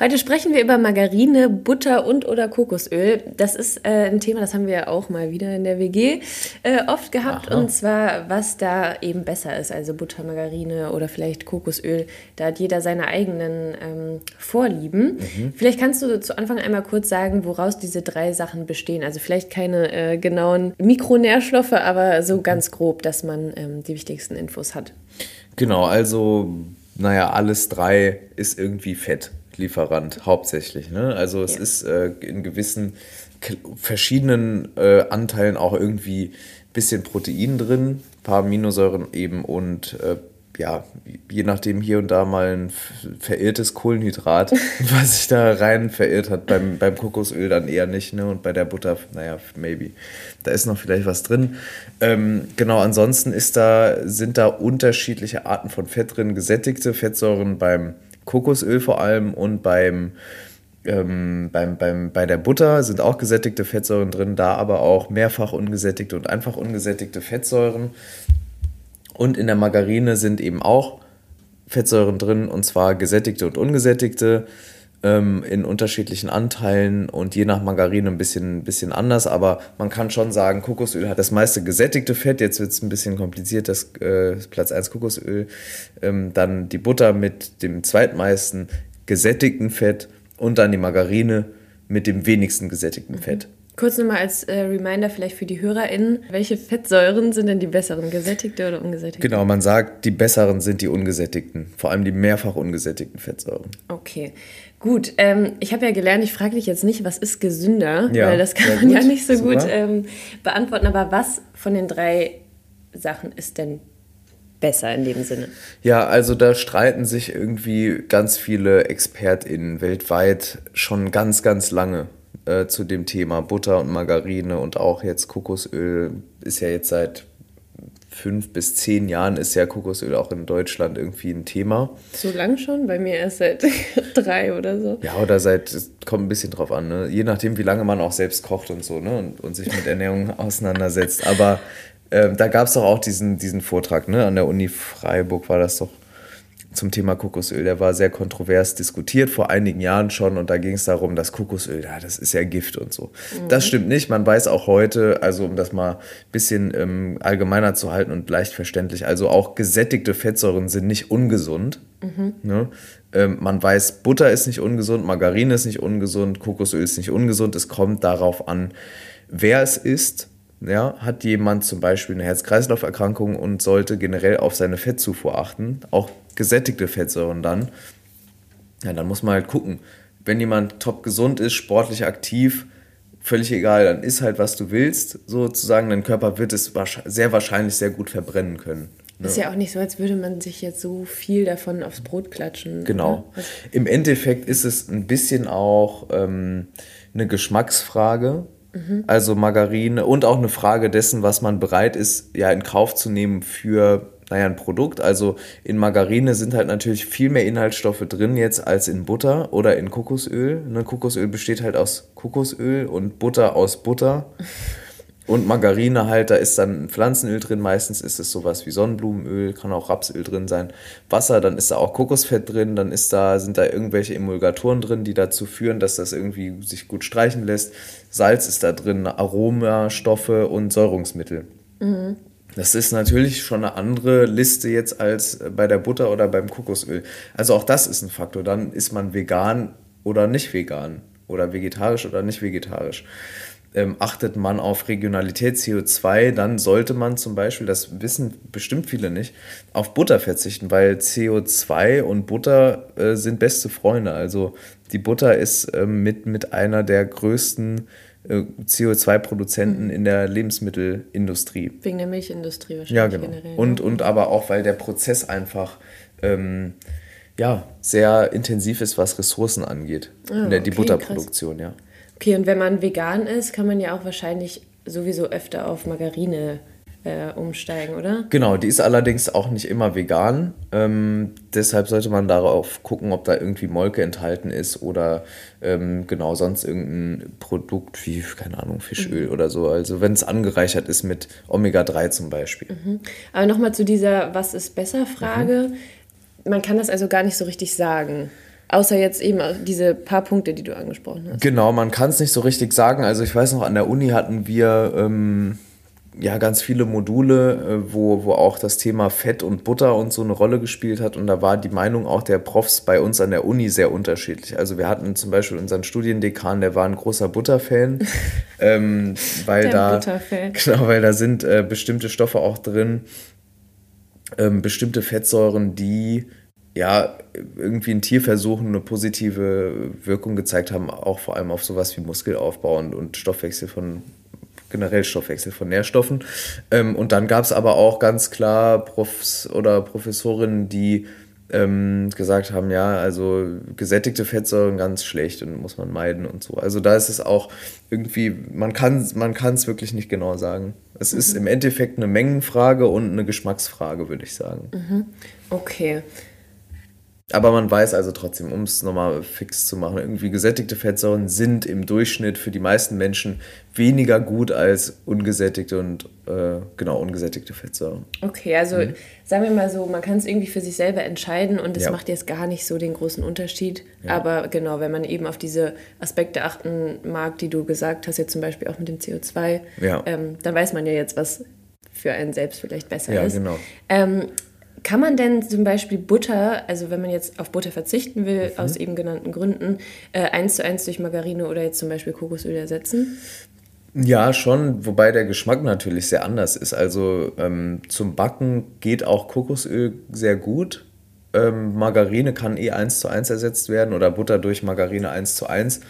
Heute sprechen wir über Margarine, Butter und oder Kokosöl. Das ist äh, ein Thema, das haben wir ja auch mal wieder in der WG äh, oft gehabt. Aha. Und zwar, was da eben besser ist, also Butter, Margarine oder vielleicht Kokosöl. Da hat jeder seine eigenen ähm, Vorlieben. Mhm. Vielleicht kannst du zu Anfang einmal kurz sagen, woraus diese drei Sachen bestehen. Also vielleicht keine äh, genauen Mikronährstoffe, aber so ganz grob, dass man ähm, die wichtigsten Infos hat. Genau, also naja, alles drei ist irgendwie Fett. Lieferant hauptsächlich. Ne? Also es ja. ist äh, in gewissen verschiedenen äh, Anteilen auch irgendwie ein bisschen Protein drin, ein paar Aminosäuren eben und äh, ja, je nachdem hier und da mal ein verirrtes Kohlenhydrat, was sich da rein verirrt hat. Beim, beim Kokosöl dann eher nicht, ne? Und bei der Butter, naja, maybe. Da ist noch vielleicht was drin. Ähm, genau, ansonsten ist da, sind da unterschiedliche Arten von Fett drin, gesättigte Fettsäuren beim Kokosöl vor allem und beim, ähm, beim, beim, bei der Butter sind auch gesättigte Fettsäuren drin, da aber auch mehrfach ungesättigte und einfach ungesättigte Fettsäuren. Und in der Margarine sind eben auch Fettsäuren drin, und zwar gesättigte und ungesättigte ähm, in unterschiedlichen Anteilen und je nach Margarine ein bisschen, bisschen anders, aber man kann schon sagen, Kokosöl hat das meiste gesättigte Fett, jetzt wird es ein bisschen kompliziert, das äh, Platz 1 Kokosöl, ähm, dann die Butter mit dem zweitmeisten gesättigten Fett und dann die Margarine mit dem wenigsten gesättigten. Fett. Kurz nochmal als äh, Reminder vielleicht für die HörerInnen, welche Fettsäuren sind denn die besseren, gesättigte oder ungesättigte? Genau, man sagt, die besseren sind die ungesättigten, vor allem die mehrfach ungesättigten Fettsäuren. Okay, gut. Ähm, ich habe ja gelernt, ich frage dich jetzt nicht, was ist gesünder, ja, weil das kann man ja nicht so Super. gut ähm, beantworten, aber was von den drei Sachen ist denn besser in dem Sinne? Ja, also da streiten sich irgendwie ganz viele ExpertInnen weltweit schon ganz, ganz lange äh, zu dem Thema Butter und Margarine und auch jetzt Kokosöl ist ja jetzt seit fünf bis zehn Jahren ist ja Kokosöl auch in Deutschland irgendwie ein Thema. So lang schon? Bei mir erst seit drei oder so. Ja, oder seit, es kommt ein bisschen drauf an, ne? je nachdem, wie lange man auch selbst kocht und so ne? und, und sich mit Ernährung auseinandersetzt. Aber äh, da gab es doch auch diesen, diesen Vortrag ne? an der Uni Freiburg, war das doch zum Thema Kokosöl. Der war sehr kontrovers diskutiert vor einigen Jahren schon und da ging es darum, dass Kokosöl, ja, das ist ja Gift und so. Mhm. Das stimmt nicht. Man weiß auch heute, also um das mal ein bisschen ähm, allgemeiner zu halten und leicht verständlich, also auch gesättigte Fettsäuren sind nicht ungesund. Mhm. Ne? Ähm, man weiß, Butter ist nicht ungesund, Margarine ist nicht ungesund, Kokosöl ist nicht ungesund. Es kommt darauf an, wer es isst. Ja, hat jemand zum Beispiel eine Herz-Kreislauf-Erkrankung und sollte generell auf seine Fettzufuhr achten, auch gesättigte Fettsäuren dann, ja, dann muss man halt gucken. Wenn jemand top gesund ist, sportlich aktiv, völlig egal, dann ist halt, was du willst, sozusagen. Dein Körper wird es sehr wahrscheinlich sehr gut verbrennen können. Ne? Ist ja auch nicht so, als würde man sich jetzt so viel davon aufs Brot klatschen. Genau. Also Im Endeffekt ist es ein bisschen auch ähm, eine Geschmacksfrage. Mhm. Also Margarine und auch eine Frage dessen, was man bereit ist, ja in Kauf zu nehmen für naja, ein Produkt. Also in Margarine sind halt natürlich viel mehr Inhaltsstoffe drin jetzt als in Butter oder in Kokosöl. Ne, Kokosöl besteht halt aus Kokosöl und Butter aus Butter. Und Margarine halt, da ist dann Pflanzenöl drin, meistens ist es sowas wie Sonnenblumenöl, kann auch Rapsöl drin sein. Wasser, dann ist da auch Kokosfett drin, dann ist da, sind da irgendwelche Emulgatoren drin, die dazu führen, dass das irgendwie sich gut streichen lässt. Salz ist da drin, Aromastoffe und Säurungsmittel. Mhm. Das ist natürlich schon eine andere Liste jetzt als bei der Butter oder beim Kokosöl. Also auch das ist ein Faktor. Dann ist man vegan oder nicht vegan oder vegetarisch oder nicht vegetarisch. Ähm, achtet man auf Regionalität CO2, dann sollte man zum Beispiel, das wissen bestimmt viele nicht, auf Butter verzichten, weil CO2 und Butter äh, sind beste Freunde. Also die Butter ist äh, mit, mit einer der größten äh, CO2-Produzenten mhm. in der Lebensmittelindustrie. Wegen der Milchindustrie wahrscheinlich. Ja, genau. Generell. Und, und aber auch, weil der Prozess einfach ähm, ja, sehr intensiv ist, was Ressourcen angeht. Ah, in der, die okay, Butterproduktion, krass. ja. Okay, und wenn man vegan ist, kann man ja auch wahrscheinlich sowieso öfter auf Margarine äh, umsteigen, oder? Genau, die ist allerdings auch nicht immer vegan. Ähm, deshalb sollte man darauf gucken, ob da irgendwie Molke enthalten ist oder ähm, genau sonst irgendein Produkt wie, keine Ahnung, Fischöl mhm. oder so. Also wenn es angereichert ist mit Omega-3 zum Beispiel. Mhm. Aber nochmal zu dieser Was ist besser Frage. Mhm. Man kann das also gar nicht so richtig sagen. Außer jetzt eben diese paar Punkte, die du angesprochen hast. Genau, man kann es nicht so richtig sagen. Also ich weiß noch, an der Uni hatten wir ähm, ja ganz viele Module, äh, wo, wo auch das Thema Fett und Butter und so eine Rolle gespielt hat. Und da war die Meinung auch der Profs bei uns an der Uni sehr unterschiedlich. Also wir hatten zum Beispiel unseren Studiendekan, der war ein großer Butterfan. ähm, weil da, Butterfan. Genau, weil da sind äh, bestimmte Stoffe auch drin, ähm, bestimmte Fettsäuren, die ja, irgendwie in Tierversuchen eine positive Wirkung gezeigt haben, auch vor allem auf sowas wie Muskelaufbau und, und Stoffwechsel von generell Stoffwechsel von Nährstoffen. Ähm, und dann gab es aber auch ganz klar Profs oder Professorinnen, die ähm, gesagt haben, ja, also gesättigte Fettsäuren ganz schlecht und muss man meiden und so. Also da ist es auch irgendwie, man kann man es wirklich nicht genau sagen. Es mhm. ist im Endeffekt eine Mengenfrage und eine Geschmacksfrage, würde ich sagen. Mhm. Okay. Aber man weiß also trotzdem, um es nochmal fix zu machen, irgendwie gesättigte Fettsäuren sind im Durchschnitt für die meisten Menschen weniger gut als ungesättigte und äh, genau ungesättigte Fettsäuren. Okay, also mhm. sagen wir mal so, man kann es irgendwie für sich selber entscheiden und es ja. macht jetzt gar nicht so den großen Unterschied. Ja. Aber genau, wenn man eben auf diese Aspekte achten mag, die du gesagt hast, jetzt zum Beispiel auch mit dem CO2, ja. ähm, dann weiß man ja jetzt, was für einen selbst vielleicht besser ist. Ja, genau. Ähm, kann man denn zum Beispiel Butter, also wenn man jetzt auf Butter verzichten will, mhm. aus eben genannten Gründen, äh, eins zu eins durch Margarine oder jetzt zum Beispiel Kokosöl ersetzen? Ja, schon, wobei der Geschmack natürlich sehr anders ist. Also ähm, zum Backen geht auch Kokosöl sehr gut. Ähm, Margarine kann eh eins zu eins ersetzt werden oder Butter durch Margarine eins zu eins.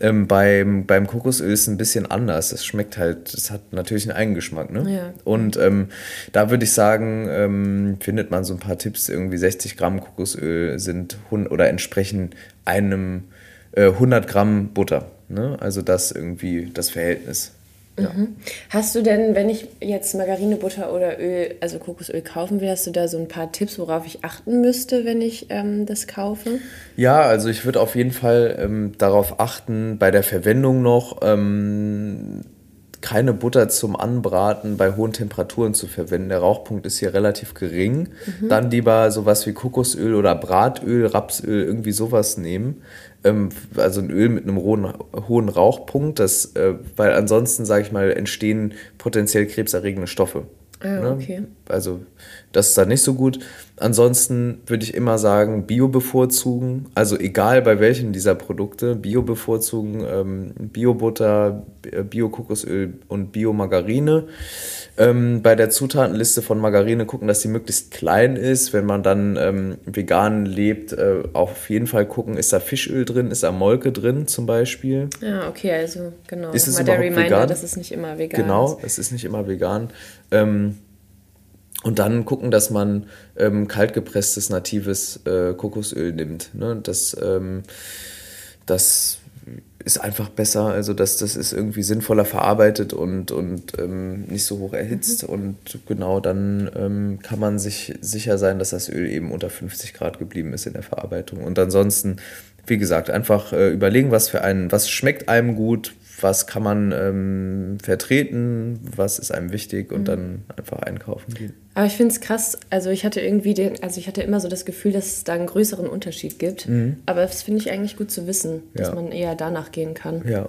Ähm, beim, beim Kokosöl ist es ein bisschen anders. Es schmeckt halt, es hat natürlich einen Eigengeschmack. Ne? Ja. Und ähm, da würde ich sagen, ähm, findet man so ein paar Tipps. Irgendwie 60 Gramm Kokosöl sind oder entsprechen einem äh, 100 Gramm Butter. Ne? Also das irgendwie das Verhältnis. Ja. Mhm. Hast du denn, wenn ich jetzt Margarine, Butter oder Öl, also Kokosöl kaufen will, hast du da so ein paar Tipps, worauf ich achten müsste, wenn ich ähm, das kaufe? Ja, also ich würde auf jeden Fall ähm, darauf achten, bei der Verwendung noch ähm, keine Butter zum Anbraten bei hohen Temperaturen zu verwenden. Der Rauchpunkt ist hier relativ gering. Mhm. Dann lieber sowas wie Kokosöl oder Bratöl, Rapsöl, irgendwie sowas nehmen ähm, also ein Öl mit einem hohen, hohen Rauchpunkt, das, äh, weil ansonsten, sage ich mal, entstehen potenziell krebserregende Stoffe. Ah, ne? Also das ist da nicht so gut. Ansonsten würde ich immer sagen, Bio bevorzugen. Also egal bei welchen dieser Produkte, Bio bevorzugen, ähm, Bio-Butter, Bio-Kokosöl und Bio-Margarine. Ähm, bei der Zutatenliste von Margarine gucken, dass sie möglichst klein ist. Wenn man dann ähm, vegan lebt, äh, auf jeden Fall gucken, ist da Fischöl drin, ist da Molke drin zum Beispiel. Ja, okay, also genau. Ist es Mal der Reminder, vegan? dass es nicht immer vegan genau, ist. es ist nicht immer vegan. Ähm, und dann gucken, dass man ähm, kaltgepresstes natives äh, Kokosöl nimmt. Ne? Das, ähm, das ist einfach besser. Also das, das ist irgendwie sinnvoller verarbeitet und, und ähm, nicht so hoch erhitzt. Mhm. Und genau dann ähm, kann man sich sicher sein, dass das Öl eben unter 50 Grad geblieben ist in der Verarbeitung. Und ansonsten, wie gesagt, einfach äh, überlegen, was für einen, was schmeckt einem gut, was kann man ähm, vertreten, was ist einem wichtig und mhm. dann einfach einkaufen gehen. Aber ich finde es krass, also ich hatte irgendwie den, also ich hatte immer so das Gefühl, dass es da einen größeren Unterschied gibt. Mhm. Aber das finde ich eigentlich gut zu wissen, dass ja. man eher danach gehen kann. Ja.